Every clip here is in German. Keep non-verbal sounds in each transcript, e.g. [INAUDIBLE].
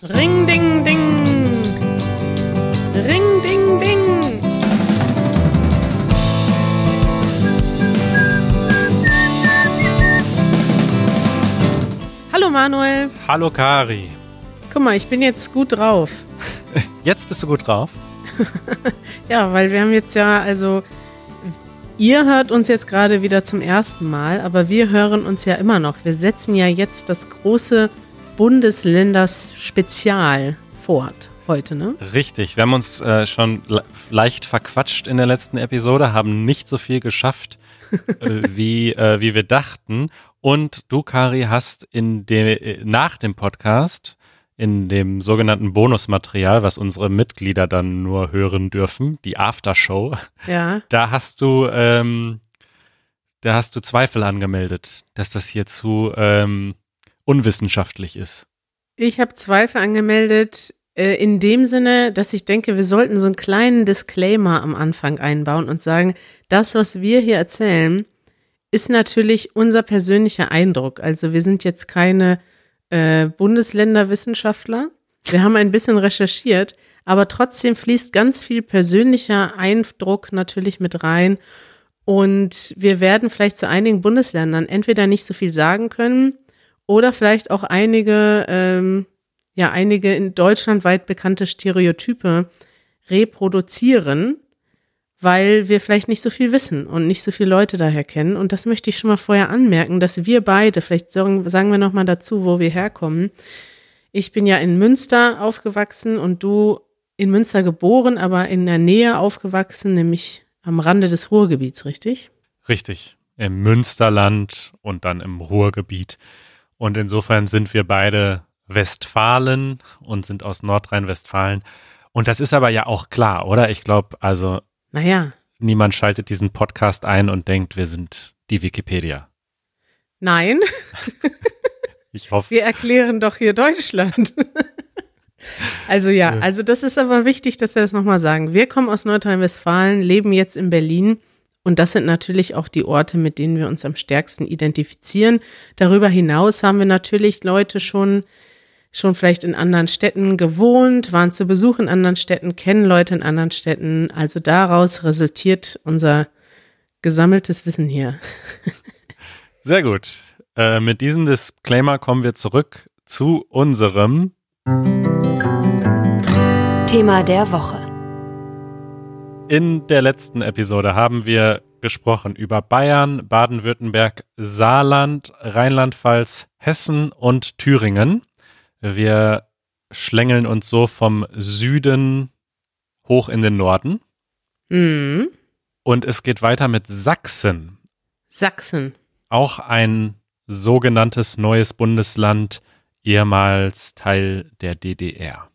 Ring, ding, ding. Ring, ding, ding. Hallo Manuel. Hallo Kari. Guck mal, ich bin jetzt gut drauf. [LAUGHS] Jetzt bist du gut drauf? [LAUGHS] ja, weil wir haben jetzt ja, also ihr hört uns jetzt gerade wieder zum ersten Mal, aber wir hören uns ja immer noch. Wir setzen ja jetzt das große Bundesländers-Spezial fort heute, ne? Richtig. Wir haben uns äh, schon le leicht verquatscht in der letzten Episode, haben nicht so viel geschafft, [LAUGHS] äh, wie, äh, wie wir dachten. Und du, Kari, hast in de, nach dem Podcast, in dem sogenannten Bonusmaterial, was unsere Mitglieder dann nur hören dürfen, die Aftershow, Ja. [LAUGHS] da hast du, ähm, da hast du Zweifel angemeldet, dass das hier zu ähm, unwissenschaftlich ist. Ich habe Zweifel angemeldet äh, in dem Sinne, dass ich denke, wir sollten so einen kleinen Disclaimer am Anfang einbauen und sagen, das, was wir hier erzählen, ist natürlich unser persönlicher Eindruck. Also wir sind jetzt keine äh, Bundesländerwissenschaftler. Wir haben ein bisschen recherchiert, aber trotzdem fließt ganz viel persönlicher Eindruck natürlich mit rein. Und wir werden vielleicht zu einigen Bundesländern entweder nicht so viel sagen können oder vielleicht auch einige, ähm, ja, einige in Deutschland weit bekannte Stereotype reproduzieren, weil wir vielleicht nicht so viel wissen und nicht so viele Leute daher kennen. Und das möchte ich schon mal vorher anmerken, dass wir beide, vielleicht sagen, sagen wir noch mal dazu, wo wir herkommen. Ich bin ja in Münster aufgewachsen und du in Münster geboren, aber in der Nähe aufgewachsen, nämlich am Rande des Ruhrgebiets, richtig? Richtig. Im Münsterland und dann im Ruhrgebiet. Und insofern sind wir beide Westfalen und sind aus Nordrhein-Westfalen. Und das ist aber ja auch klar, oder? Ich glaube, also Naja, niemand schaltet diesen Podcast ein und denkt, wir sind die Wikipedia. nein, [LAUGHS] Ich hoffe, wir erklären doch hier Deutschland. [LAUGHS] Also ja, Ja. also das ist aber wichtig, dass wir das nochmal sagen. Wir kommen aus Nordrhein-Westfalen, leben jetzt in Berlin und das sind natürlich auch die Orte, mit denen wir uns am stärksten identifizieren. Darüber hinaus haben wir natürlich Leute schon, schon vielleicht in anderen Städten gewohnt, waren zu Besuch in anderen Städten, kennen Leute in anderen Städten. Also daraus resultiert unser gesammeltes Wissen hier. [LAUGHS] sehr gut. Äh, mit diesem Disclaimer kommen wir zurück zu unserem Thema der Woche. In der letzten Episode haben wir gesprochen über Bayern, Baden-Württemberg, Saarland, Rheinland-Pfalz, Hessen und Thüringen. Wir schlängeln uns so vom Süden hoch in den Norden. Mhm. Und es geht weiter mit Sachsen. Sachsen. Auch ein sogenanntes neues Bundesland, ehemals Teil der DDR.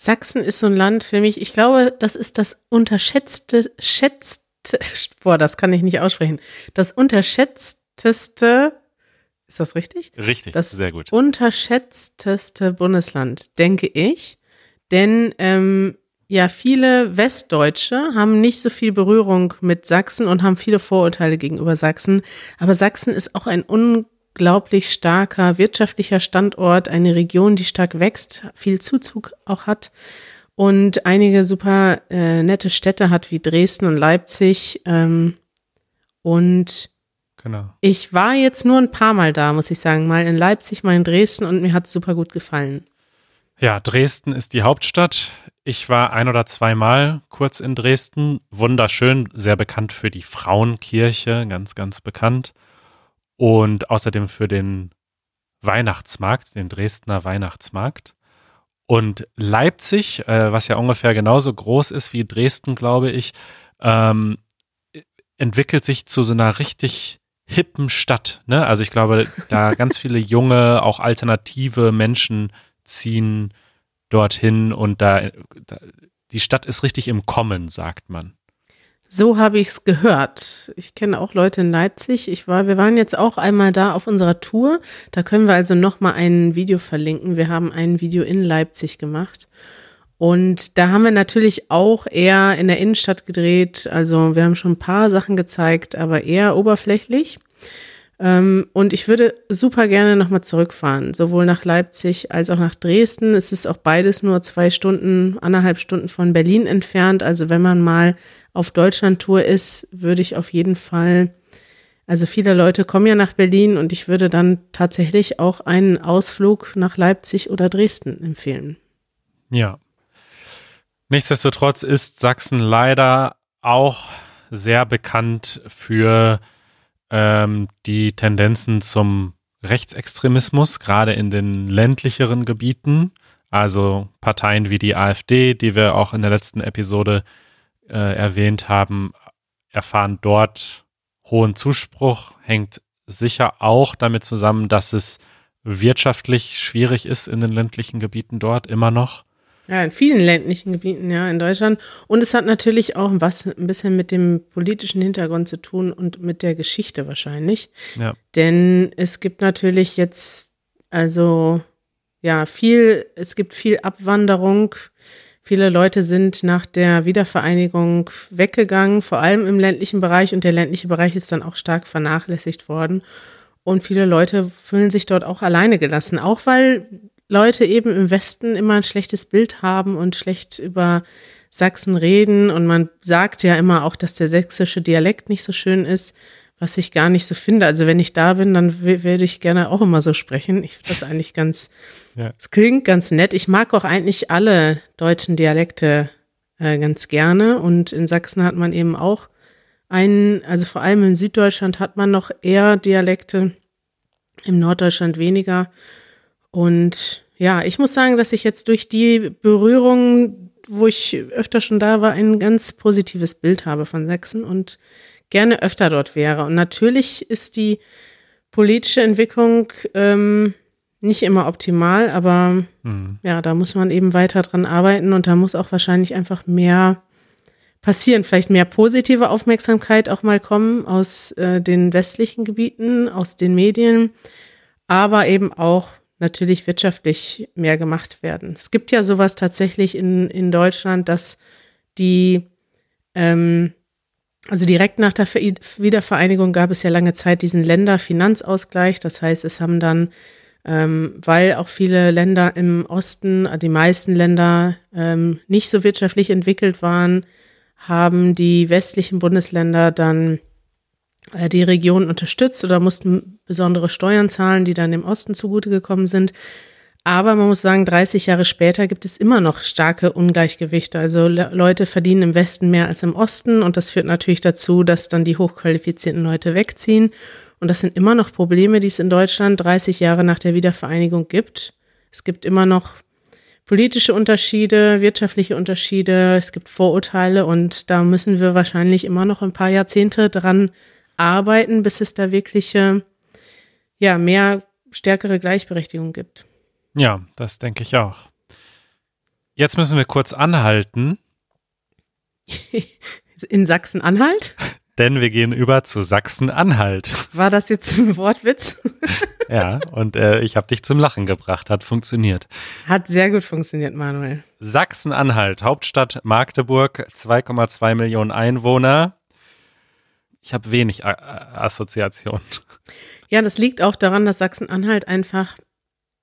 Sachsen ist so ein Land für mich, ich glaube, das ist das unterschätzte, schätzte, [LAUGHS] boah, das kann ich nicht aussprechen, das unterschätzteste, ist das richtig? Richtig, Das sehr gut. Unterschätzteste Bundesland, denke ich. Denn ähm, ja, viele Westdeutsche haben nicht so viel Berührung mit Sachsen und haben viele Vorurteile gegenüber Sachsen. Aber Sachsen ist auch ein unglaublich starker wirtschaftlicher Standort, eine Region, die stark wächst, viel Zuzug auch hat und einige super äh, nette Städte hat wie Dresden und Leipzig. Ähm, und Genau. ich war jetzt nur ein paar Mal da, muss ich sagen. Mal in Leipzig, mal in Dresden und mir hat es super gut gefallen. Ja, Dresden ist die Hauptstadt. Ich war ein oder zweimal kurz in Dresden. Wunderschön, sehr bekannt für die Frauenkirche, ganz, ganz bekannt. Und außerdem für den Weihnachtsmarkt, den Dresdner Weihnachtsmarkt. Und Leipzig, äh, was ja ungefähr genauso groß ist wie Dresden, glaube ich, ähm, entwickelt sich zu so einer richtig hippen Stadt. Ne? Also ich glaube, da [LAUGHS] ganz viele junge, auch alternative Menschen ziehen dorthin und da, da die Stadt ist richtig im Kommen, sagt man. So habe ich es gehört. Ich kenne auch Leute in Leipzig. Ich war, wir waren jetzt auch einmal da auf unserer Tour. Da können wir also noch mal ein Video verlinken. Wir haben ein Video in Leipzig gemacht. Und da haben wir natürlich auch eher in der Innenstadt gedreht. Also wir haben schon ein paar Sachen gezeigt, aber eher oberflächlich. Ähm, und ich würde super gerne nochmal zurückfahren, sowohl nach Leipzig als auch nach Dresden. Es ist auch beides nur zwei Stunden, anderthalb Stunden von Berlin entfernt. Also wenn man mal auf Deutschlandtour ist, würde ich auf jeden Fall, also viele Leute kommen ja nach Berlin und ich würde dann tatsächlich auch einen Ausflug nach Leipzig oder Dresden empfehlen. Ja. Nichtsdestotrotz ist Sachsen leider auch sehr bekannt für ähm, die Tendenzen zum Rechtsextremismus, gerade in den ländlicheren Gebieten. Also Parteien wie die AfD, die wir auch in der letzten Episode äh, erwähnt haben, erfahren dort hohen Zuspruch, hängt sicher auch damit zusammen, dass es wirtschaftlich schwierig ist in den ländlichen Gebieten dort immer noch. Ja, in vielen ländlichen Gebieten, ja, in Deutschland. Und es hat natürlich auch was ein bisschen mit dem politischen Hintergrund zu tun und mit der Geschichte wahrscheinlich. Ja. Denn es gibt natürlich jetzt, also, ja, viel, es gibt viel Abwanderung. Viele Leute sind nach der Wiedervereinigung weggegangen, vor allem im ländlichen Bereich. Und der ländliche Bereich ist dann auch stark vernachlässigt worden. Und viele Leute fühlen sich dort auch alleine gelassen, auch weil Leute eben im Westen immer ein schlechtes Bild haben und schlecht über Sachsen reden. Und man sagt ja immer auch, dass der sächsische Dialekt nicht so schön ist, was ich gar nicht so finde. Also wenn ich da bin, dann würde ich gerne auch immer so sprechen. Ich finde das eigentlich ganz, es ja. klingt ganz nett. Ich mag auch eigentlich alle deutschen Dialekte äh, ganz gerne. Und in Sachsen hat man eben auch einen, also vor allem in Süddeutschland hat man noch eher Dialekte, im Norddeutschland weniger. Und ja, ich muss sagen, dass ich jetzt durch die Berührung, wo ich öfter schon da war, ein ganz positives Bild habe von Sachsen und gerne öfter dort wäre. Und natürlich ist die politische Entwicklung ähm, nicht immer optimal, aber mhm. ja, da muss man eben weiter dran arbeiten und da muss auch wahrscheinlich einfach mehr passieren, vielleicht mehr positive Aufmerksamkeit auch mal kommen aus äh, den westlichen Gebieten, aus den Medien, aber eben auch natürlich wirtschaftlich mehr gemacht werden. Es gibt ja sowas tatsächlich in, in Deutschland, dass die, ähm, also direkt nach der Wiedervereinigung gab es ja lange Zeit diesen Länderfinanzausgleich. Das heißt, es haben dann, ähm, weil auch viele Länder im Osten, die meisten Länder ähm, nicht so wirtschaftlich entwickelt waren, haben die westlichen Bundesländer dann äh, die Region unterstützt oder mussten besondere Steuern zahlen, die dann dem Osten zugute gekommen sind. Aber man muss sagen, 30 Jahre später gibt es immer noch starke Ungleichgewichte. Also Leute verdienen im Westen mehr als im Osten und das führt natürlich dazu, dass dann die hochqualifizierten Leute wegziehen. Und das sind immer noch Probleme, die es in Deutschland 30 Jahre nach der Wiedervereinigung gibt. Es gibt immer noch politische Unterschiede, wirtschaftliche Unterschiede, es gibt Vorurteile und da müssen wir wahrscheinlich immer noch ein paar Jahrzehnte dran arbeiten, bis es da wirkliche, ja, mehr stärkere Gleichberechtigung gibt. Ja, das denke ich auch. Jetzt müssen wir kurz anhalten. [LAUGHS] In Sachsen-Anhalt? Denn wir gehen über zu Sachsen-Anhalt. War das jetzt ein Wortwitz? [LAUGHS] ja, und äh, ich habe dich zum Lachen gebracht. Hat funktioniert. Hat sehr gut funktioniert, Manuel. Sachsen-Anhalt, Hauptstadt Magdeburg, 2,2 Millionen Einwohner. Ich habe wenig A Assoziationen. Ja, das liegt auch daran, dass Sachsen-Anhalt einfach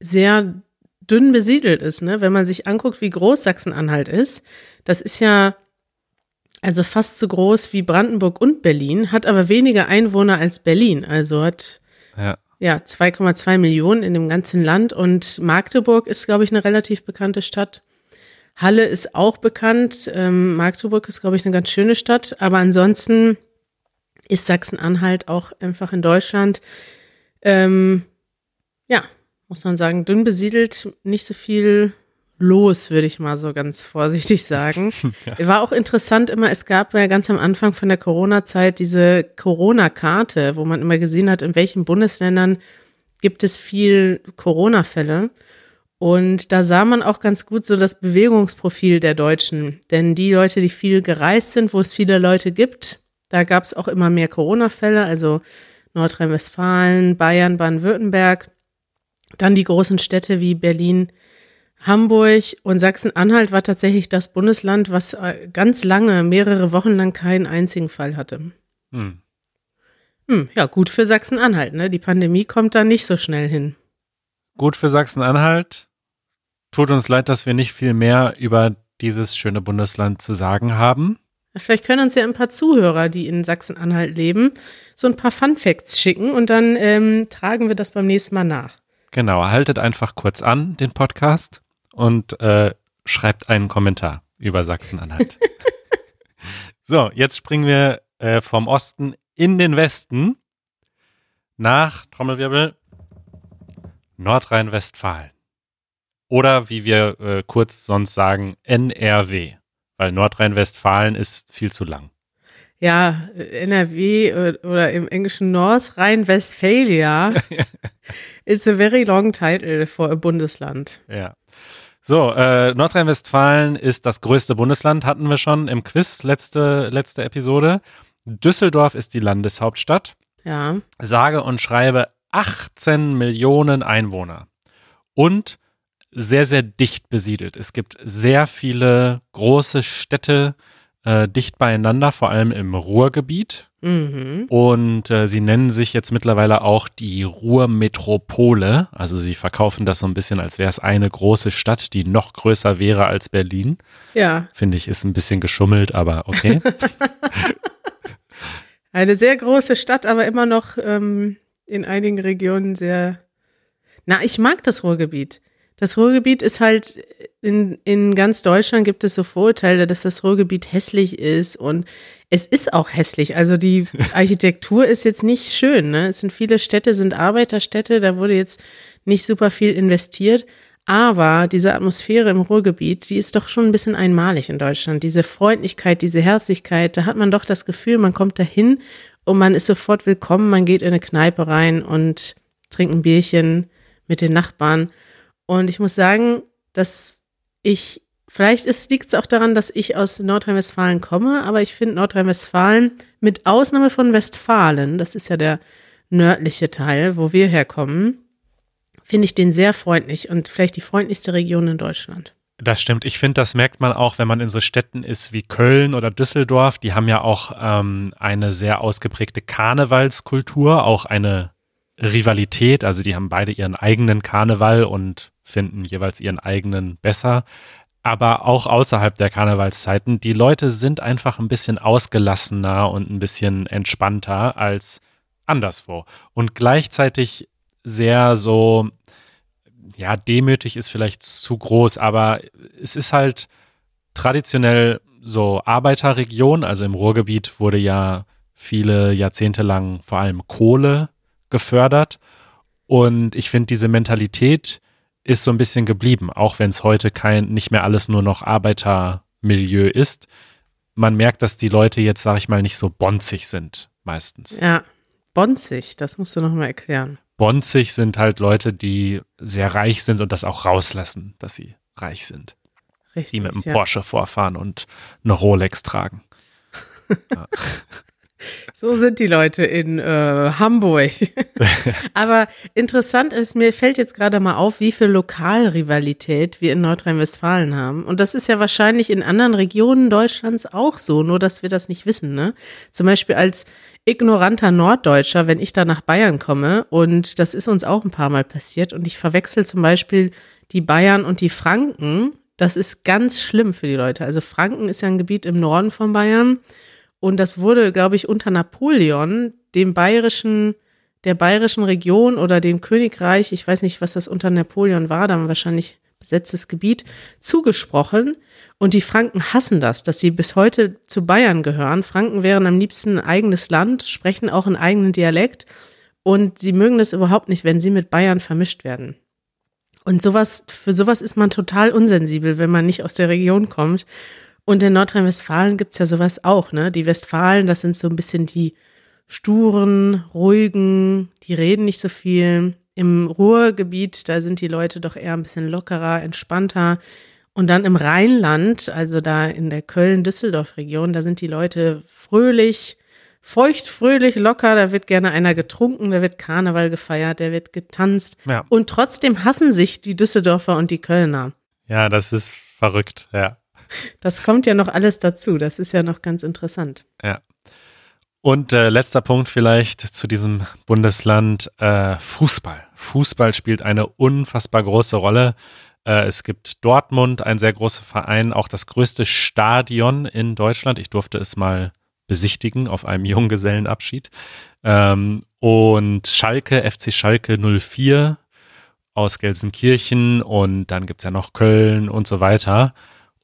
sehr dünn besiedelt ist. Ne? Wenn man sich anguckt, wie groß Sachsen-Anhalt ist, das ist ja also fast so groß wie Brandenburg und Berlin, hat aber weniger Einwohner als Berlin. Also hat ja, ja 2,2 Millionen in dem ganzen Land und Magdeburg ist, glaube ich, eine relativ bekannte Stadt. Halle ist auch bekannt. Ähm, Magdeburg ist, glaube ich, eine ganz schöne Stadt. Aber ansonsten ist Sachsen-Anhalt auch einfach in Deutschland, ähm, ja, muss man sagen, dünn besiedelt, nicht so viel los, würde ich mal so ganz [LAUGHS] vorsichtig sagen. [LAUGHS] ja. War auch interessant immer, es gab ja ganz am Anfang von der Corona-Zeit diese Corona-Karte, wo man immer gesehen hat, in welchen Bundesländern gibt es viel Corona-Fälle. Und da sah man auch ganz gut so das Bewegungsprofil der Deutschen. Denn die Leute, die viel gereist sind, wo es viele Leute gibt, da gab es auch immer mehr Corona-Fälle, also Nordrhein-Westfalen, Bayern, Baden-Württemberg. Dann die großen Städte wie Berlin, Hamburg und Sachsen-Anhalt war tatsächlich das Bundesland, was äh, ganz lange, mehrere Wochen lang keinen einzigen Fall hatte. Hm. Hm, ja, gut für Sachsen-Anhalt, ne? Die Pandemie kommt da nicht so schnell hin. Gut für Sachsen-Anhalt. Tut uns leid, dass wir nicht viel mehr über dieses schöne Bundesland zu sagen haben. Vielleicht können uns ja ein paar Zuhörer, die in Sachsen-Anhalt leben, so ein paar Fun Facts schicken und dann ähm, tragen wir das beim nächsten Mal nach. Genau, haltet einfach kurz an den Podcast und äh, schreibt einen Kommentar über Sachsen-Anhalt. [LAUGHS] so, jetzt springen wir äh, vom Osten in den Westen nach Trommelwirbel Nordrhein-Westfalen. Oder wie wir äh, kurz sonst sagen, NRW, weil Nordrhein-Westfalen ist viel zu lang. Ja, NRW oder im Englischen North Rhine-Westphalia [LAUGHS] is a very long title for a Bundesland. Ja. So, äh, Nordrhein-Westfalen ist das größte Bundesland, hatten wir schon im Quiz, letzte, letzte Episode. Düsseldorf ist die Landeshauptstadt. Ja. Sage und schreibe 18 Millionen Einwohner. Und sehr, sehr dicht besiedelt. Es gibt sehr viele große Städte äh, dicht beieinander, vor allem im Ruhrgebiet. Mhm. Und äh, sie nennen sich jetzt mittlerweile auch die Ruhrmetropole. Also sie verkaufen das so ein bisschen, als wäre es eine große Stadt, die noch größer wäre als Berlin. Ja. Finde ich, ist ein bisschen geschummelt, aber okay. [LAUGHS] eine sehr große Stadt, aber immer noch ähm, in einigen Regionen sehr. Na, ich mag das Ruhrgebiet. Das Ruhrgebiet ist halt, in, in ganz Deutschland gibt es so Vorurteile, dass das Ruhrgebiet hässlich ist und es ist auch hässlich. Also die [LAUGHS] Architektur ist jetzt nicht schön. Ne? Es sind viele Städte, sind Arbeiterstädte, da wurde jetzt nicht super viel investiert. Aber diese Atmosphäre im Ruhrgebiet, die ist doch schon ein bisschen einmalig in Deutschland. Diese Freundlichkeit, diese Herzlichkeit, da hat man doch das Gefühl, man kommt dahin und man ist sofort willkommen. Man geht in eine Kneipe rein und trinkt ein Bierchen mit den Nachbarn. Und ich muss sagen, dass ich, vielleicht liegt es auch daran, dass ich aus Nordrhein-Westfalen komme, aber ich finde Nordrhein-Westfalen mit Ausnahme von Westfalen, das ist ja der nördliche Teil, wo wir herkommen, finde ich den sehr freundlich und vielleicht die freundlichste Region in Deutschland. Das stimmt. Ich finde, das merkt man auch, wenn man in so Städten ist wie Köln oder Düsseldorf. Die haben ja auch ähm, eine sehr ausgeprägte Karnevalskultur, auch eine Rivalität. Also die haben beide ihren eigenen Karneval und finden jeweils ihren eigenen besser. Aber auch außerhalb der Karnevalszeiten, die Leute sind einfach ein bisschen ausgelassener und ein bisschen entspannter als anderswo. Und gleichzeitig sehr so, ja, demütig ist vielleicht zu groß, aber es ist halt traditionell so Arbeiterregion. Also im Ruhrgebiet wurde ja viele Jahrzehnte lang vor allem Kohle gefördert. Und ich finde diese Mentalität, ist so ein bisschen geblieben, auch wenn es heute kein, nicht mehr alles nur noch Arbeitermilieu ist. Man merkt, dass die Leute jetzt, sag ich mal, nicht so bonzig sind, meistens. Ja, bonzig, das musst du nochmal erklären. Bonzig sind halt Leute, die sehr reich sind und das auch rauslassen, dass sie reich sind. Richtig. Die mit einem ja. Porsche vorfahren und eine Rolex tragen. [LAUGHS] Ja. So sind die Leute in äh, Hamburg. [LAUGHS] Aber interessant ist, mir fällt jetzt gerade mal auf, wie viel Lokalrivalität wir in Nordrhein-Westfalen haben. Und das ist ja wahrscheinlich in anderen Regionen Deutschlands auch so, nur dass wir das nicht wissen. Ne? Zum Beispiel als ignoranter Norddeutscher, wenn ich da nach Bayern komme, und das ist uns auch ein paar Mal passiert, und ich verwechsel zum Beispiel die Bayern und die Franken. Das ist ganz schlimm für die Leute. Also Franken ist ja ein Gebiet im Norden von Bayern. Und das wurde, glaube ich, unter Napoleon, dem bayerischen, der bayerischen Region oder dem Königreich, ich weiß nicht, was das unter Napoleon war, dann wahrscheinlich besetztes Gebiet, zugesprochen. Und die Franken hassen das, dass sie bis heute zu Bayern gehören. Franken wären am liebsten ein eigenes Land, sprechen auch einen eigenen Dialekt. Und sie mögen das überhaupt nicht, wenn sie mit Bayern vermischt werden. Und sowas, für sowas ist man total unsensibel, wenn man nicht aus der Region kommt. Und in Nordrhein-Westfalen gibt's ja sowas auch, ne? Die Westfalen, das sind so ein bisschen die sturen, ruhigen, die reden nicht so viel. Im Ruhrgebiet, da sind die Leute doch eher ein bisschen lockerer, entspannter. Und dann im Rheinland, also da in der Köln-Düsseldorf-Region, da sind die Leute fröhlich, feucht, fröhlich, locker. Da wird gerne einer getrunken, da wird Karneval gefeiert, da wird getanzt. Ja. Und trotzdem hassen sich die Düsseldorfer und die Kölner. ja, das ist verrückt, ja. Das kommt ja noch alles dazu. Das ist ja noch ganz interessant. Ja. Und äh, letzter Punkt vielleicht zu diesem Bundesland, äh, Fußball. Fußball spielt eine unfassbar große Rolle. Äh, es gibt Dortmund, ein sehr großer Verein, auch das größte Stadion in Deutschland. Ich durfte es mal besichtigen auf einem [LAUGHS] Junggesellenabschied. Ähm, und Schalke, FC Schalke 04 aus Gelsenkirchen und dann gibt's ja noch Köln und so weiter.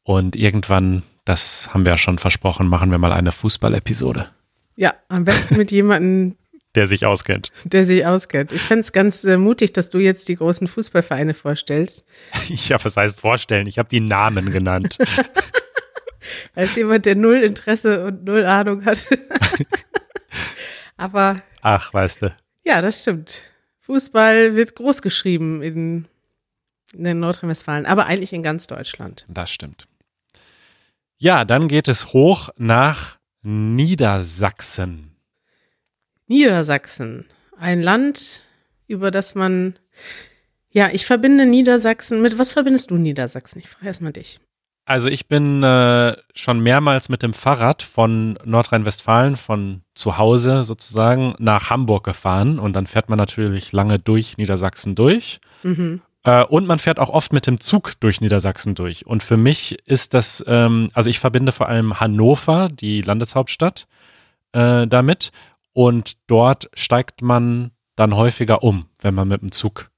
Und irgendwann, das haben wir ja schon versprochen, machen wir mal eine Fußballepisode. Ja, am besten mit jemandem, [LAUGHS] der sich auskennt. Der sich auskennt. Ich fände es ganz äh, mutig, dass du jetzt die großen Fußballvereine vorstellst. [LAUGHS] Ja, was heißt vorstellen? Ich habe die Namen genannt. [LAUGHS] Als jemand, der null Interesse und null Ahnung hat. Aber. Ach, weißt du. Ja, das stimmt. Fußball wird groß geschrieben in, in Nordrhein-Westfalen, aber eigentlich in ganz Deutschland. Das stimmt. Ja, dann geht es hoch nach Niedersachsen. Niedersachsen, ein Land, über das man, ja, ich verbinde Niedersachsen mit, was verbindest du Niedersachsen? Ich frage erstmal dich. Also ich bin äh, schon mehrmals mit dem Fahrrad von Nordrhein-Westfalen, von zu Hause sozusagen, nach Hamburg gefahren und dann fährt man natürlich lange durch Niedersachsen durch. Mhm. Äh, und man fährt auch oft mit dem Zug durch Niedersachsen durch. Und für mich ist das, ähm, also ich verbinde vor allem Hannover, die Landeshauptstadt, äh, damit. Und dort steigt man dann häufiger um, wenn man mit dem Zug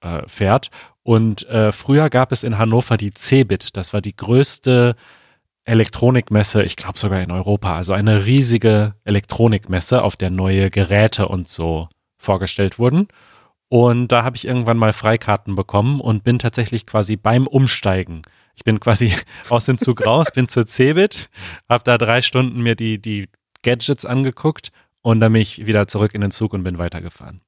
äh, fährt. Und äh, früher gab es in Hannover die Cebit. Das war die größte Elektronikmesse, ich glaube sogar in Europa. Also eine riesige Elektronikmesse, auf der neue Geräte und so vorgestellt wurden. Und da habe ich irgendwann mal Freikarten bekommen und bin tatsächlich quasi beim Umsteigen. Ich bin quasi [LAUGHS] aus dem Zug raus, bin zur Cebit, habe da drei Stunden mir die, die Gadgets angeguckt und dann bin ich wieder zurück in den Zug und bin weitergefahren.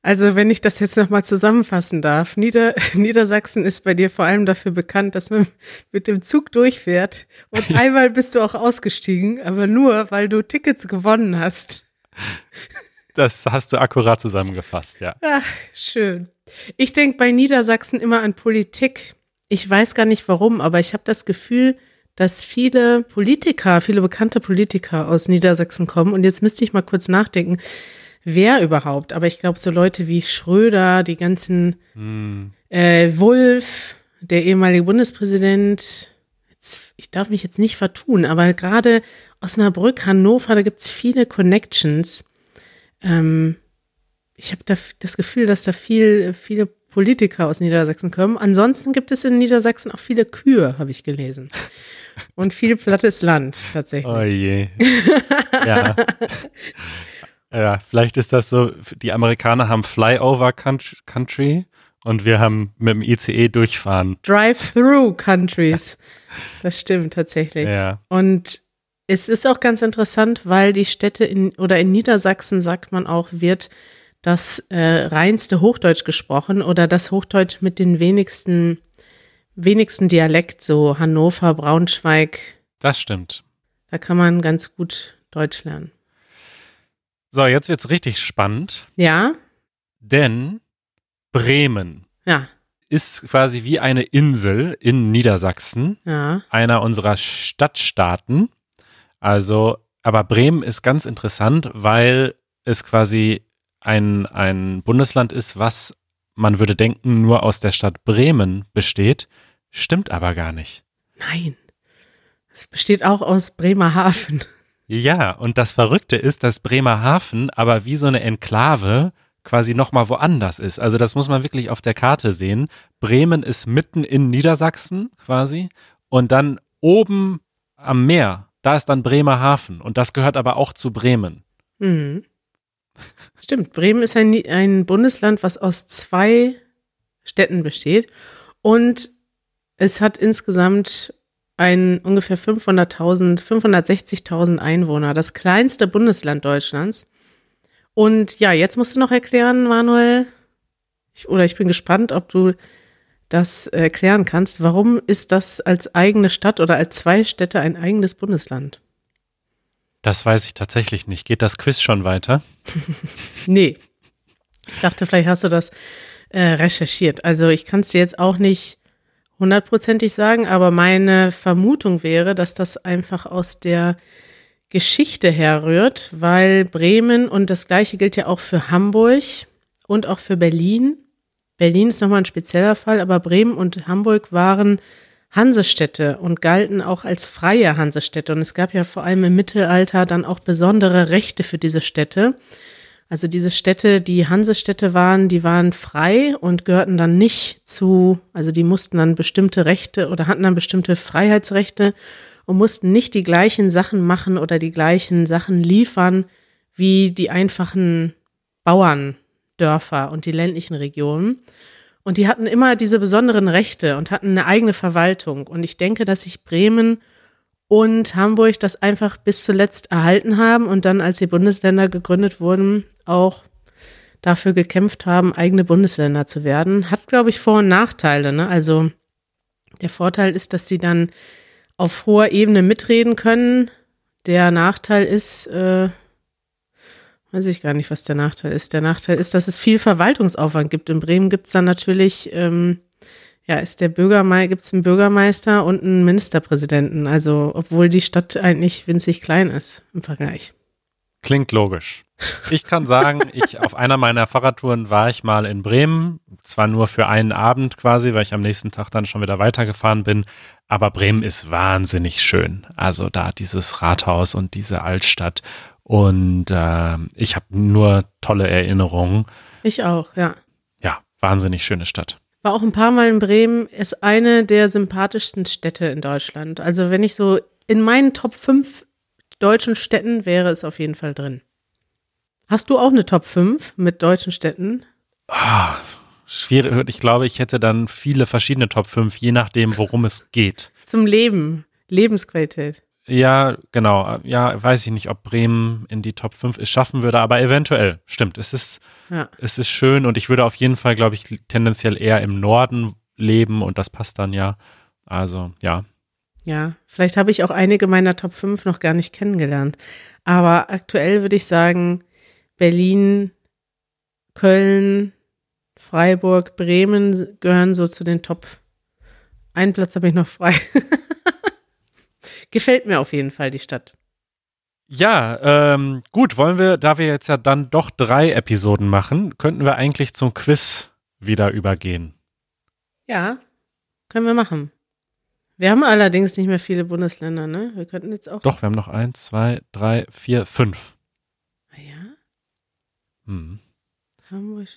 Also, wenn ich das jetzt nochmal zusammenfassen darf, Nieder [LAUGHS] Niedersachsen ist bei dir vor allem dafür bekannt, dass man mit dem Zug durchfährt und [LAUGHS] einmal bist du auch ausgestiegen, aber nur, weil du Tickets gewonnen hast. Das hast du akkurat zusammengefasst, ja. Ach, schön. Ich denke bei Niedersachsen immer an Politik. Ich weiß gar nicht warum, aber ich habe das Gefühl, dass viele Politiker, viele bekannte Politiker aus Niedersachsen kommen. Und jetzt müsste ich mal kurz nachdenken, wer überhaupt. Aber ich glaube, so Leute wie Schröder, die ganzen hm. äh, Wulff, der ehemalige Bundespräsident, jetzt, ich darf mich jetzt nicht vertun, aber gerade Osnabrück, Hannover, da gibt es viele Connections. Ähm, ich habe da das Gefühl, dass da viel, viele Politiker aus Niedersachsen kommen. Ansonsten gibt es in Niedersachsen auch viele Kühe, habe ich gelesen. Und viel plattes Land tatsächlich. Oh je. ja. [LAUGHS] ja, vielleicht ist das so, die Amerikaner haben Flyover Country und wir haben mit dem ICE durchfahren. Drive-through Countries. Das stimmt tatsächlich. Ja. Und es ist auch ganz interessant, weil die Städte in oder in Niedersachsen sagt man auch, wird das äh, reinste Hochdeutsch gesprochen oder das Hochdeutsch mit den wenigsten, wenigsten Dialekt, so Hannover, Braunschweig. Das stimmt. Da kann man ganz gut Deutsch lernen. So, jetzt wird's richtig spannend. Ja. Denn Bremen. Ja. Ist quasi wie eine Insel in Niedersachsen. Ja. Einer unserer Stadtstaaten. Also, aber Bremen ist ganz interessant, weil es quasi ein, ein Bundesland ist, was man würde denken, nur aus der Stadt Bremen besteht. Stimmt aber gar nicht. Nein. Es besteht auch aus Bremerhaven. Ja, und das Verrückte ist, dass Bremerhaven aber wie so eine Enklave quasi nochmal woanders ist. Also das muss man wirklich auf der Karte sehen. Bremen ist mitten in Niedersachsen quasi und dann oben am Meer da ist dann Bremerhaven und das gehört aber auch zu Bremen. Mhm. Stimmt, Bremen ist ein, ein Bundesland, was aus zwei Städten besteht und es hat insgesamt ein ungefähr 500.000, 560.000 Einwohner, das kleinste Bundesland Deutschlands. Und ja, jetzt musst du noch erklären, Manuel, ich, oder ich bin gespannt, ob du das erklären kannst. Warum ist das als eigene Stadt oder als zwei Städte ein eigenes Bundesland? Das weiß ich tatsächlich nicht. Geht das Quiz schon weiter? [LAUGHS] nee. Ich dachte, vielleicht hast du das äh, recherchiert. Also ich kann es dir jetzt auch nicht hundertprozentig sagen, aber meine Vermutung wäre, dass das einfach aus der Geschichte herrührt, weil Bremen und das gleiche gilt ja auch für Hamburg und auch für Berlin. Berlin ist nochmal ein spezieller Fall, aber Bremen und Hamburg waren Hansestädte und galten auch als freie Hansestädte. Und es gab ja vor allem im Mittelalter dann auch besondere Rechte für diese Städte. Also diese Städte, die Hansestädte waren, die waren frei und gehörten dann nicht zu, also die mussten dann bestimmte Rechte oder hatten dann bestimmte Freiheitsrechte und mussten nicht die gleichen Sachen machen oder die gleichen Sachen liefern wie die einfachen Bauerndörfer und die ländlichen Regionen. Und die hatten immer diese besonderen Rechte und hatten eine eigene Verwaltung. Und ich denke, dass sich Bremen und Hamburg das einfach bis zuletzt erhalten haben und dann, als die Bundesländer gegründet wurden, auch dafür gekämpft haben, eigene Bundesländer zu werden. Hat, glaube ich, Vor- und Nachteile. Ne? Also der Vorteil ist, dass sie dann auf hoher Ebene mitreden können. Der Nachteil ist, äh, weiß ich gar nicht, was der Nachteil ist. Der Nachteil ist, dass es viel Verwaltungsaufwand gibt. In Bremen gibt es dann natürlich, ähm, ja, ist der Bürgermeister, gibt es einen Bürgermeister und einen Ministerpräsidenten. Also, obwohl die Stadt eigentlich winzig klein ist im Vergleich. Klingt logisch. Ich kann sagen, ich auf einer meiner Fahrradtouren war ich mal in Bremen, zwar nur für einen Abend quasi, weil ich am nächsten Tag dann schon wieder weitergefahren bin, aber Bremen ist wahnsinnig schön. Also da dieses Rathaus und diese Altstadt und äh, ich habe nur tolle Erinnerungen. Ich auch, ja. Ja, wahnsinnig schöne Stadt. War auch ein paar Mal in Bremen, ist eine der sympathischsten Städte in Deutschland. Also wenn ich so in meinen Top 5 deutschen Städten wäre es auf jeden Fall drin. Hast du auch eine Top 5 mit deutschen Städten? Oh, schwierig. Ich glaube, ich hätte dann viele verschiedene Top 5, je nachdem, worum es geht. Zum Leben, Lebensqualität. Ja, genau. Ja, weiß ich nicht, ob Bremen in die Top 5 es schaffen würde, aber eventuell. Stimmt. Es ist, ja. es ist schön und ich würde auf jeden Fall, glaube ich, tendenziell eher im Norden leben und das passt dann ja. Also, ja. Ja, vielleicht habe ich auch einige meiner Top 5 noch gar nicht kennengelernt. Aber aktuell würde ich sagen, Berlin, Köln, Freiburg, Bremen gehören so zu den Top. Einen Platz habe ich noch frei. [LAUGHS] Gefällt mir auf jeden Fall die Stadt. Ja, ähm, gut, wollen wir, da wir jetzt ja dann doch drei Episoden machen, könnten wir eigentlich zum Quiz wieder übergehen. Ja, können wir machen. Wir haben allerdings nicht mehr viele Bundesländer, ne? Wir könnten jetzt auch. Doch, wir haben noch eins, zwei, drei, vier, fünf. Hm.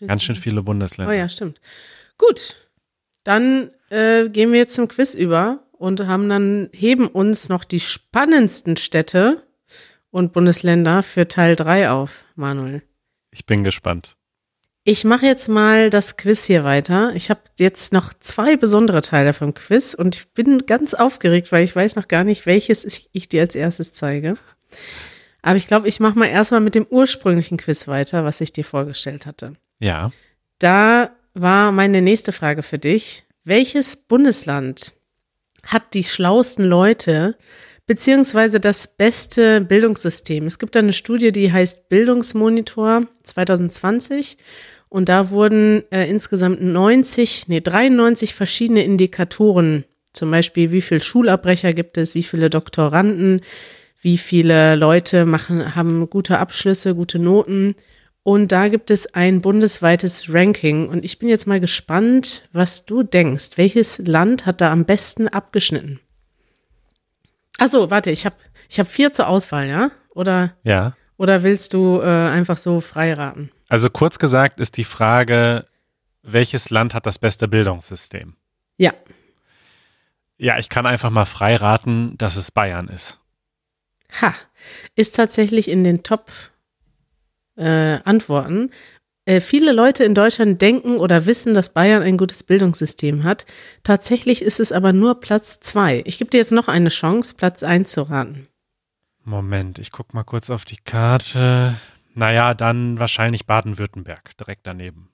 Ganz schön viele Bundesländer. Oh ja, stimmt. Gut, dann äh, gehen wir jetzt zum Quiz über und haben dann heben uns noch die spannendsten Städte und Bundesländer für Teil 3 auf, Manuel. Ich bin gespannt. Ich mache jetzt mal das Quiz hier weiter. Ich habe jetzt noch zwei besondere Teile vom Quiz und ich bin ganz aufgeregt, weil ich weiß noch gar nicht, welches ich, ich dir als erstes zeige. Aber ich glaube, ich mache mal erstmal mit dem ursprünglichen Quiz weiter, was ich dir vorgestellt hatte. Ja. Da war meine nächste Frage für dich. Welches Bundesland hat die schlauesten Leute beziehungsweise das beste Bildungssystem? Es gibt eine Studie, die heißt Bildungsmonitor 2020 und da wurden äh, insgesamt 90, nee, 93 verschiedene Indikatoren, zum Beispiel wie viele Schulabbrecher gibt es, wie viele Doktoranden, wie viele Leute machen, haben gute Abschlüsse, gute Noten. Und da gibt es ein bundesweites Ranking. Und ich bin jetzt mal gespannt, was du denkst. Welches Land hat da am besten abgeschnitten? Achso, warte, ich habe ich hab vier zur Auswahl, ja? Oder, ja. oder willst du äh, einfach so frei raten? Also kurz gesagt ist die Frage, welches Land hat das beste Bildungssystem? Ja. Ja, ich kann einfach mal frei raten, dass es Bayern ist. Ha, ist tatsächlich in den Top-Antworten. Äh, äh, viele Leute in Deutschland denken oder wissen, dass Bayern ein gutes Bildungssystem hat. Tatsächlich ist es aber nur Platz zwei. Ich gebe dir jetzt noch eine Chance, Platz eins zu raten. Moment, ich gucke mal kurz auf die Karte. Naja, dann wahrscheinlich Baden-Württemberg, direkt daneben.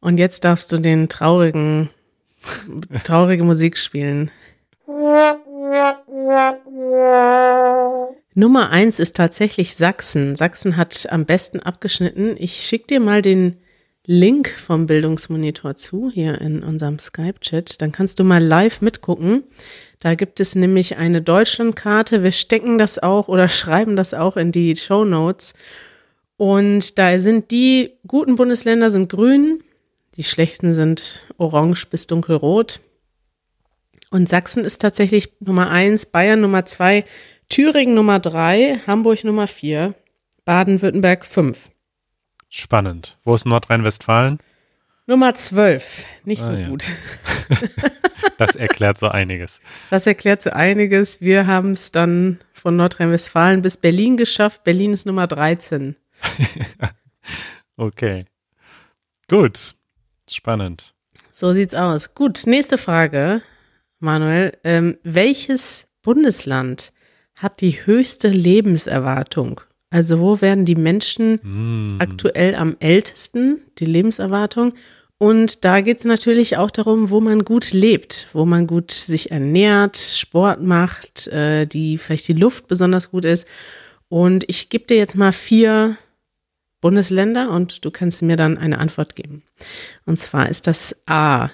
Und jetzt darfst du den traurigen, [LAUGHS] traurige Musik spielen. [LAUGHS] Nummer eins ist tatsächlich Sachsen. Sachsen hat am besten abgeschnitten. Ich schicke dir mal den Link vom Bildungsmonitor zu, hier in unserem Skype-Chat. Dann kannst du mal live mitgucken. Da gibt es nämlich eine Deutschlandkarte. Wir stecken das auch oder schreiben das auch in die Show Notes. Und da sind die guten Bundesländer sind grün, die schlechten sind orange bis dunkelrot. Und Sachsen ist tatsächlich Nummer eins, Bayern Nummer zwei, Thüringen Nummer drei, Hamburg Nummer vier, Baden-Württemberg fünf. Spannend. Wo ist Nordrhein-Westfalen? Nummer zwölf. Nicht so Ah, ja. gut. [LAUGHS] Das erklärt so einiges. Das erklärt so einiges. Wir haben es dann von Nordrhein-Westfalen bis Berlin geschafft. Berlin ist Nummer 13. [LAUGHS] Okay. Gut. Spannend. So sieht's aus. Gut, nächste Frage, Manuel. Ähm, welches Bundesland hat die höchste Lebenserwartung? Also wo werden die Menschen Hm. aktuell am ältesten, die Lebenserwartung? Und da geht es natürlich auch darum, wo man gut lebt, wo man gut sich ernährt, Sport macht, äh, die vielleicht die Luft besonders gut ist. Und ich gebe dir jetzt mal vier Bundesländer und du kannst mir dann eine Antwort geben. Und zwar ist das A.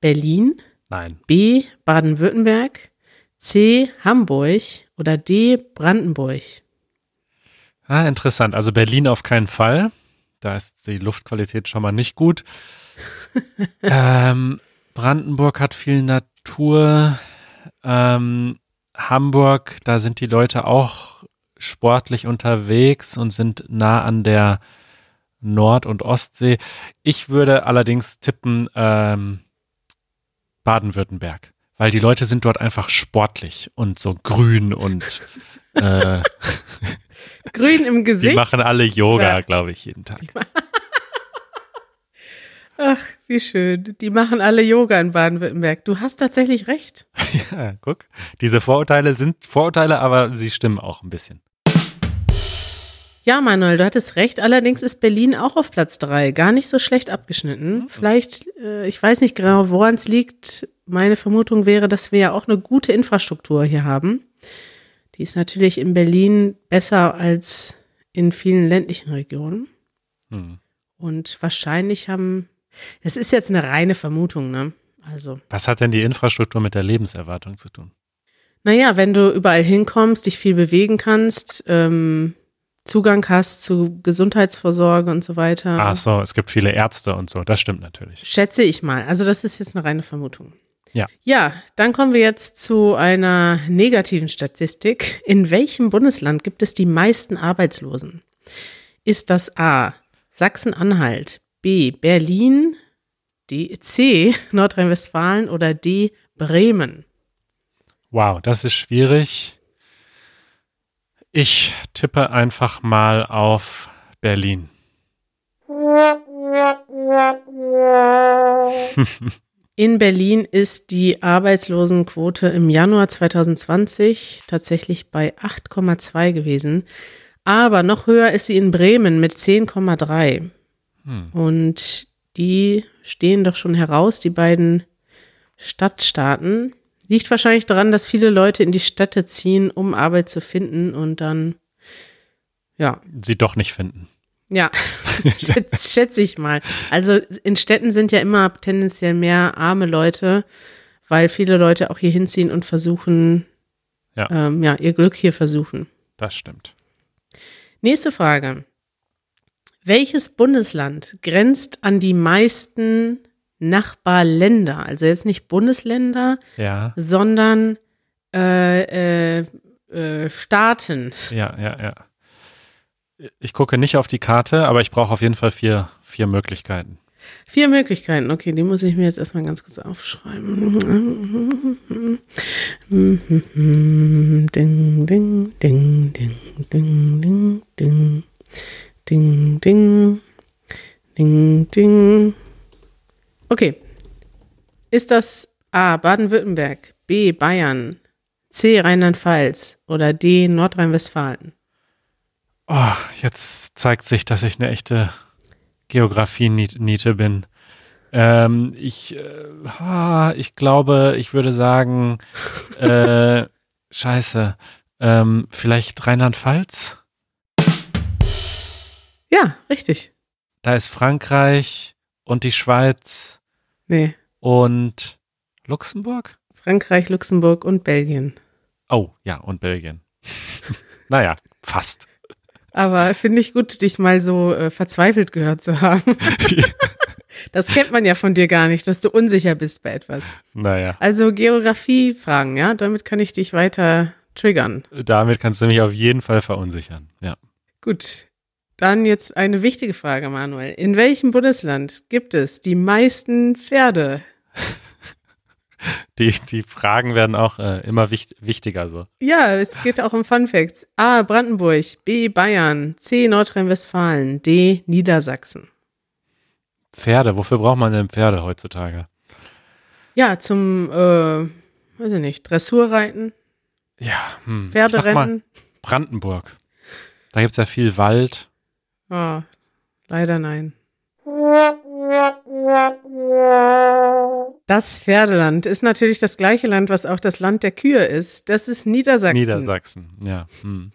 Berlin, Nein. B. Baden-Württemberg, C. Hamburg oder D. Brandenburg. Ah, interessant. Also Berlin auf keinen Fall. Da ist die Luftqualität schon mal nicht gut. [LAUGHS] ähm, Brandenburg hat viel Natur. Ähm, Hamburg, da sind die Leute auch sportlich unterwegs und sind nah an der Nord- und Ostsee. Ich würde allerdings tippen ähm, Baden-Württemberg, weil die Leute sind dort einfach sportlich und so grün und [LAUGHS] äh, Grün im die Gesicht. machen alle Yoga, Ja. glaube ich, jeden Tag. [LAUGHS] Ach, wie schön. Die machen alle Yoga in Baden-Württemberg. Du hast tatsächlich recht. [LAUGHS] Ja, guck. Diese Vorurteile sind Vorurteile, aber sie stimmen auch ein bisschen. Ja, Manuel, du hattest recht. Allerdings ist Berlin auch auf Platz drei. Gar nicht so schlecht abgeschnitten. Vielleicht, äh, ich weiß nicht genau, woran es liegt. Meine Vermutung wäre, dass wir ja auch eine gute Infrastruktur hier haben. Die ist natürlich in Berlin besser als in vielen ländlichen Regionen. Hm. Und wahrscheinlich haben, es ist jetzt eine reine Vermutung, ne? Also, Was hat denn die Infrastruktur mit der Lebenserwartung zu tun? naja, wenn du überall hinkommst, dich viel bewegen kannst, ähm, Zugang hast zu Gesundheitsvorsorge und so weiter. Ach so, es gibt viele Ärzte und so. Das stimmt natürlich. Schätze ich mal. Also das ist jetzt eine reine Vermutung. Ja. Ja, dann kommen wir jetzt zu einer negativen Statistik. In welchem Bundesland gibt es die meisten Arbeitslosen? Ist das A. Sachsen-Anhalt, B. Berlin, D. C. Nordrhein-Westfalen oder D. Bremen? Wow, das ist schwierig. Ich tippe einfach mal auf Berlin. [LAUGHS] [LAUGHS] In Berlin ist die Arbeitslosenquote im Januar 2020 tatsächlich bei 8,2 gewesen. Aber noch höher ist sie in Bremen mit 10,3. Hm. Und die stehen doch schon heraus, die beiden Stadtstaaten. Liegt wahrscheinlich daran, dass viele Leute in die Städte ziehen, um Arbeit zu finden und dann, ja, Sie doch nicht finden. Ja, [LAUGHS] schätze schätze ich mal. Also in Städten sind ja immer tendenziell mehr arme Leute, weil viele Leute auch hier hinziehen und versuchen, Ja. Ähm, ja ihr Glück hier versuchen. Das stimmt. Nächste Frage. Welches Bundesland grenzt an die meisten Nachbarländer? Also jetzt nicht Bundesländer, Ja, sondern äh, äh, äh, Staaten. ja, ja, ja. Ich gucke nicht auf die Karte, aber ich brauche auf jeden Fall vier, vier Möglichkeiten. Vier Möglichkeiten. Okay, die muss ich mir jetzt erstmal ganz kurz aufschreiben. Ding, ding, ding, ding, ding, ding, ding. Ding, ding. Ding, ding. Okay. Ist das A. Baden-Württemberg, B. Bayern, C. Rheinland-Pfalz oder D. Nordrhein-Westfalen? Oh, jetzt zeigt sich, dass ich eine echte Geografie-Niete bin. Ähm, ich, äh, ah, ich glaube, ich würde sagen, [LAUGHS] äh, scheiße, ähm, vielleicht Rheinland-Pfalz? Ja, richtig. Da ist Frankreich und die Schweiz Nee, und Luxemburg? Frankreich, Luxemburg und Belgien. Oh, ja, und Belgien. [LAUGHS] naja, fast. Aber finde ich gut, dich mal so äh, verzweifelt gehört zu haben. [LAUGHS] das kennt man ja von dir gar nicht, dass du unsicher bist bei etwas. Naja, Also Geografiefragen, ja, damit kann ich dich weiter triggern. damit kannst du mich auf jeden Fall verunsichern. Ja. Gut. Dann jetzt eine wichtige Frage, Manuel. In welchem Bundesland gibt es die meisten Pferde? [LAUGHS] [LAUGHS] Die, die Fragen werden auch äh, immer wicht, wichtiger so. Ja, es geht auch um Fun Facts. A. Brandenburg, B. Bayern, C. Nordrhein-Westfalen, D. Niedersachsen. Pferde, wofür braucht man denn Pferde heutzutage? Ja, zum, äh, weiß ich nicht, Dressurreiten, Ja, hm. Pferderennen. Brandenburg. Da gibt's ja viel Wald. Oh, leider nein. Das Pferdeland ist natürlich das gleiche Land, was auch das Land der Kühe ist. Das ist Niedersachsen. Niedersachsen, ja. Hm.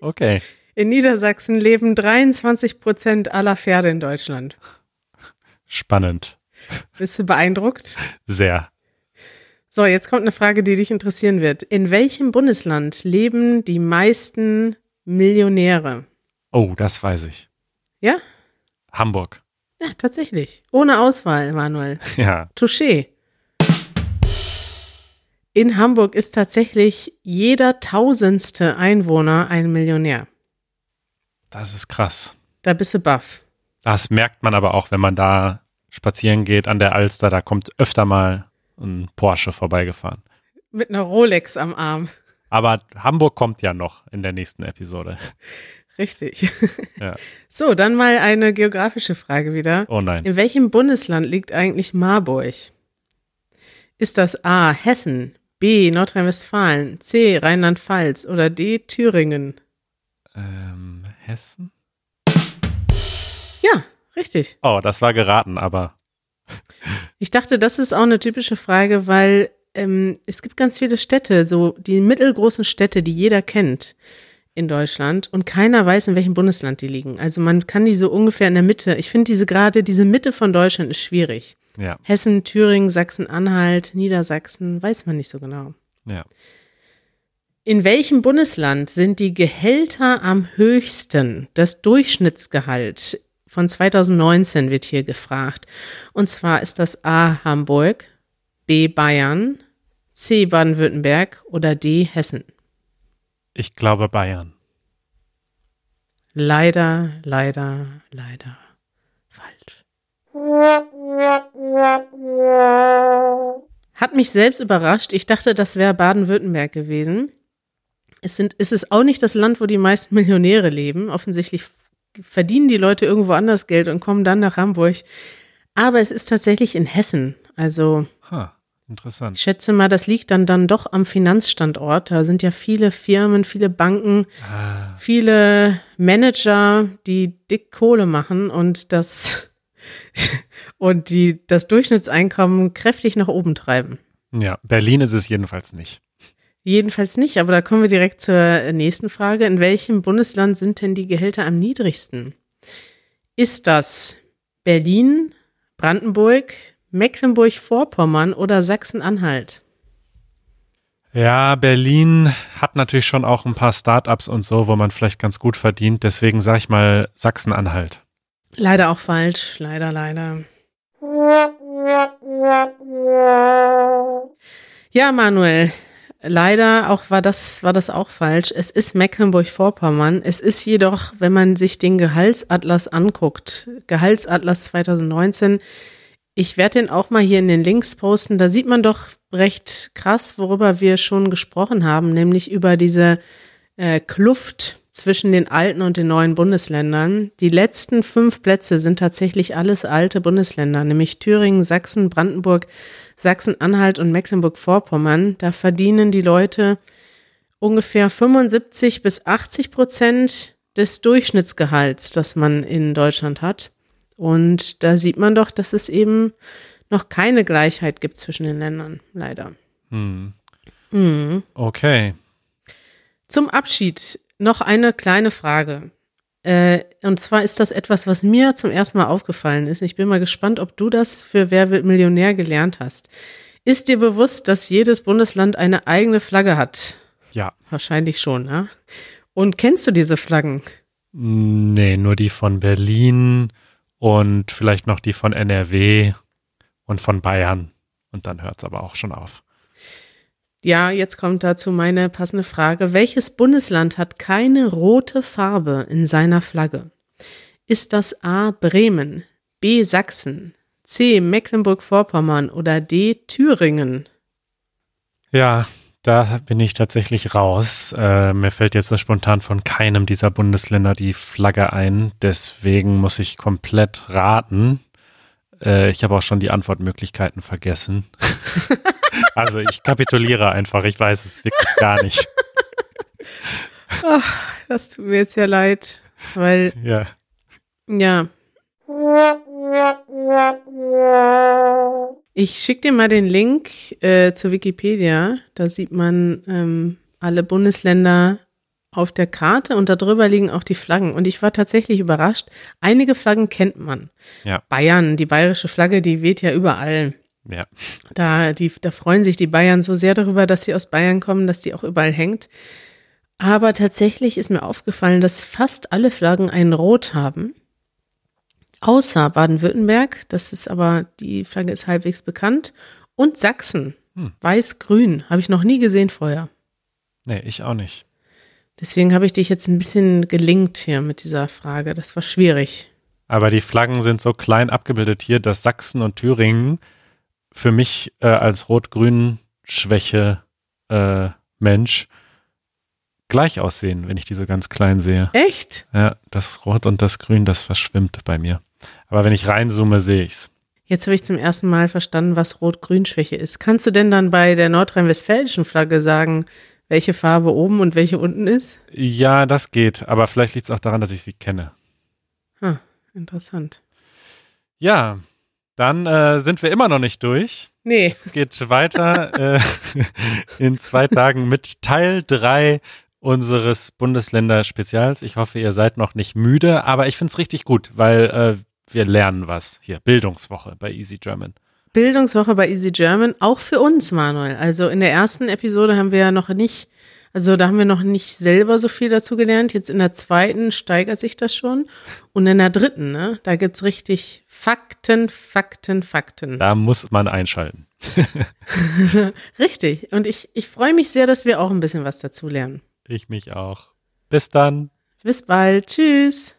Okay, In Niedersachsen leben 23 Prozent aller Pferde in Deutschland. spannend. Bist du beeindruckt? Sehr. So, jetzt kommt eine Frage, die dich interessieren wird. In welchem Bundesland leben die meisten Millionäre? Oh, das weiß ich. Ja? Hamburg. Ja, tatsächlich. Ohne Auswahl, Manuel. [LAUGHS] Ja. Touché. In Hamburg ist tatsächlich jeder tausendste Einwohner ein Millionär. Das ist krass. Da bist du baff. Das merkt man aber auch, wenn man da spazieren geht an der Alster. Da kommt öfter mal ein Porsche vorbeigefahren. Mit einer Rolex am Arm. Aber Hamburg kommt ja noch in der nächsten Episode. [LAUGHS] Richtig. Ja. [LAUGHS] So, dann mal eine geografische Frage wieder. Oh nein. In welchem Bundesland liegt eigentlich Marburg? Ist das A. Hessen, B. Nordrhein-Westfalen, C. Rheinland-Pfalz oder D. Thüringen? Ähm, Hessen? Ja, richtig. Oh, das war geraten, aber [LAUGHS] Ich dachte, das ist auch eine typische Frage, weil ähm, es gibt ganz viele Städte, so die mittelgroßen Städte, die jeder kennt in Deutschland und keiner weiß, in welchem Bundesland die liegen. Also man kann die so ungefähr in der Mitte. Ich finde diese gerade, diese Mitte von Deutschland ist schwierig. ja, Hessen, Thüringen, Sachsen-Anhalt, Niedersachsen, weiß man nicht so genau. ja. In welchem Bundesland sind die Gehälter am höchsten? Das Durchschnittsgehalt von 2019 wird hier gefragt. Und zwar ist das A. Hamburg, B. Bayern, C. Baden-Württemberg oder D. Hessen. Ich glaube Bayern. Leider, leider, leider falsch. Hat mich selbst überrascht. Ich dachte, das wäre Baden-Württemberg gewesen. Es, sind, es ist auch nicht das Land, wo die meisten Millionäre leben. Offensichtlich verdienen die Leute irgendwo anders Geld und kommen dann nach Hamburg. Aber es ist tatsächlich in Hessen. Also Ha, interessant. ich schätze mal, das liegt dann, dann doch am Finanzstandort. Da sind ja viele Firmen, viele Banken, Ah, viele Manager, die dick Kohle machen und das [LAUGHS] und die das Durchschnittseinkommen kräftig nach oben treiben. ja, Berlin ist es jedenfalls nicht. Jedenfalls nicht, aber da kommen wir direkt zur nächsten Frage. In welchem Bundesland sind denn die Gehälter am niedrigsten? Ist das Berlin, Brandenburg, Mecklenburg-Vorpommern oder Sachsen-Anhalt? Ja, Berlin hat natürlich schon auch ein paar Startups und so, wo man vielleicht ganz gut verdient. Deswegen sage ich mal Sachsen-Anhalt. Leider auch falsch, leider, leider. Ja, Manuel, leider auch war das, war das auch falsch. Es ist Mecklenburg-Vorpommern. Es ist jedoch, wenn man sich den Gehaltsatlas anguckt, Gehaltsatlas 2019, ich werde den auch mal hier in den Links posten. Da sieht man doch recht krass, worüber wir schon gesprochen haben, nämlich über diese äh, Kluft zwischen den alten und den neuen Bundesländern. Die letzten fünf Plätze sind tatsächlich alles alte Bundesländer, nämlich Thüringen, Sachsen, Brandenburg, Sachsen-Anhalt und Mecklenburg-Vorpommern. Da verdienen die Leute ungefähr 75 bis 80 Prozent des Durchschnittsgehalts, das man in Deutschland hat. Und da sieht man doch, dass es eben noch keine Gleichheit gibt zwischen den Ländern, leider. Hm. Mhm. Okay. Zum Abschied noch eine kleine Frage. Äh, und zwar ist das etwas, was mir zum ersten Mal aufgefallen ist. Ich bin mal gespannt, ob du das für Wer wird Millionär gelernt hast. Ist dir bewusst, dass jedes Bundesland eine eigene Flagge hat? Ja. Wahrscheinlich schon, ja. Und kennst du diese Flaggen? Nee, nur die von Berlin und vielleicht noch die von NRW und von Bayern. Und dann hört es aber auch schon auf. Ja, jetzt kommt dazu meine passende Frage. Welches Bundesland hat keine rote Farbe in seiner Flagge? Ist das A. Bremen, B. Sachsen, C. Mecklenburg-Vorpommern oder D. Thüringen? Ja, da bin ich tatsächlich raus. Äh, mir fällt jetzt so spontan von keinem dieser Bundesländer die Flagge ein. Deswegen muss ich komplett raten. Äh, ich habe auch schon die Antwortmöglichkeiten vergessen. [LAUGHS] also ich kapituliere einfach. Ich weiß es wirklich gar nicht. Ach, das tut mir jetzt ja leid, weil Ja. ja. Ich schicke dir mal den Link äh, zur Wikipedia. Da sieht man ähm, alle Bundesländer auf der Karte und darüber liegen auch die Flaggen. Und ich war tatsächlich überrascht. Einige Flaggen kennt man. Ja. Bayern, die bayerische Flagge, die weht ja überall. Ja. Da, die, da freuen sich die Bayern so sehr darüber, dass sie aus Bayern kommen, dass die auch überall hängt. Aber tatsächlich ist mir aufgefallen, dass fast alle Flaggen ein Rot haben. Außer Baden-Württemberg, das ist aber, die Flagge ist halbwegs bekannt. Und Sachsen, Hm. weiß-grün, habe ich noch nie gesehen vorher. Nee, ich auch nicht. Deswegen habe ich dich jetzt ein bisschen gelingt hier mit dieser Frage. Das war schwierig. Aber die Flaggen sind so klein abgebildet hier, dass Sachsen und Thüringen für mich äh, als Rot-Grün-Schwäche äh, Mensch gleich aussehen, wenn ich die so ganz klein sehe. Echt? Ja, das Rot und das Grün, das verschwimmt bei mir. Aber wenn ich reinzoome, sehe ich's. Jetzt habe ich zum ersten Mal verstanden, was Rot-Grün-Schwäche ist. Kannst du denn dann bei der nordrhein-westfälischen Flagge sagen, welche Farbe oben und welche unten ist? Ja, das geht. Aber vielleicht liegt es auch daran, dass ich sie kenne. Ha, interessant. Ja, dann äh, sind wir immer noch nicht durch. Nee, Es geht weiter äh, [LAUGHS] in zwei Tagen mit Teil 3 unseres Bundesländer-Spezials. Ich hoffe, ihr seid noch nicht müde, aber ich finde es richtig gut, weil äh, wir lernen was hier. Bildungswoche bei Easy German. Bildungswoche bei Easy German, auch für uns, Manuel. Also in der ersten Episode haben wir ja noch nicht, also da haben wir noch nicht selber so viel dazu gelernt. Jetzt in der zweiten steigert sich das schon. Und in der dritten, ne, da gibt's richtig Fakten, Fakten, Fakten. Da muss man einschalten. [LAUGHS] Richtig. Und ich, ich freue mich sehr, dass wir auch ein bisschen was dazu lernen. Ich mich auch. Bis dann. Bis bald. Tschüss.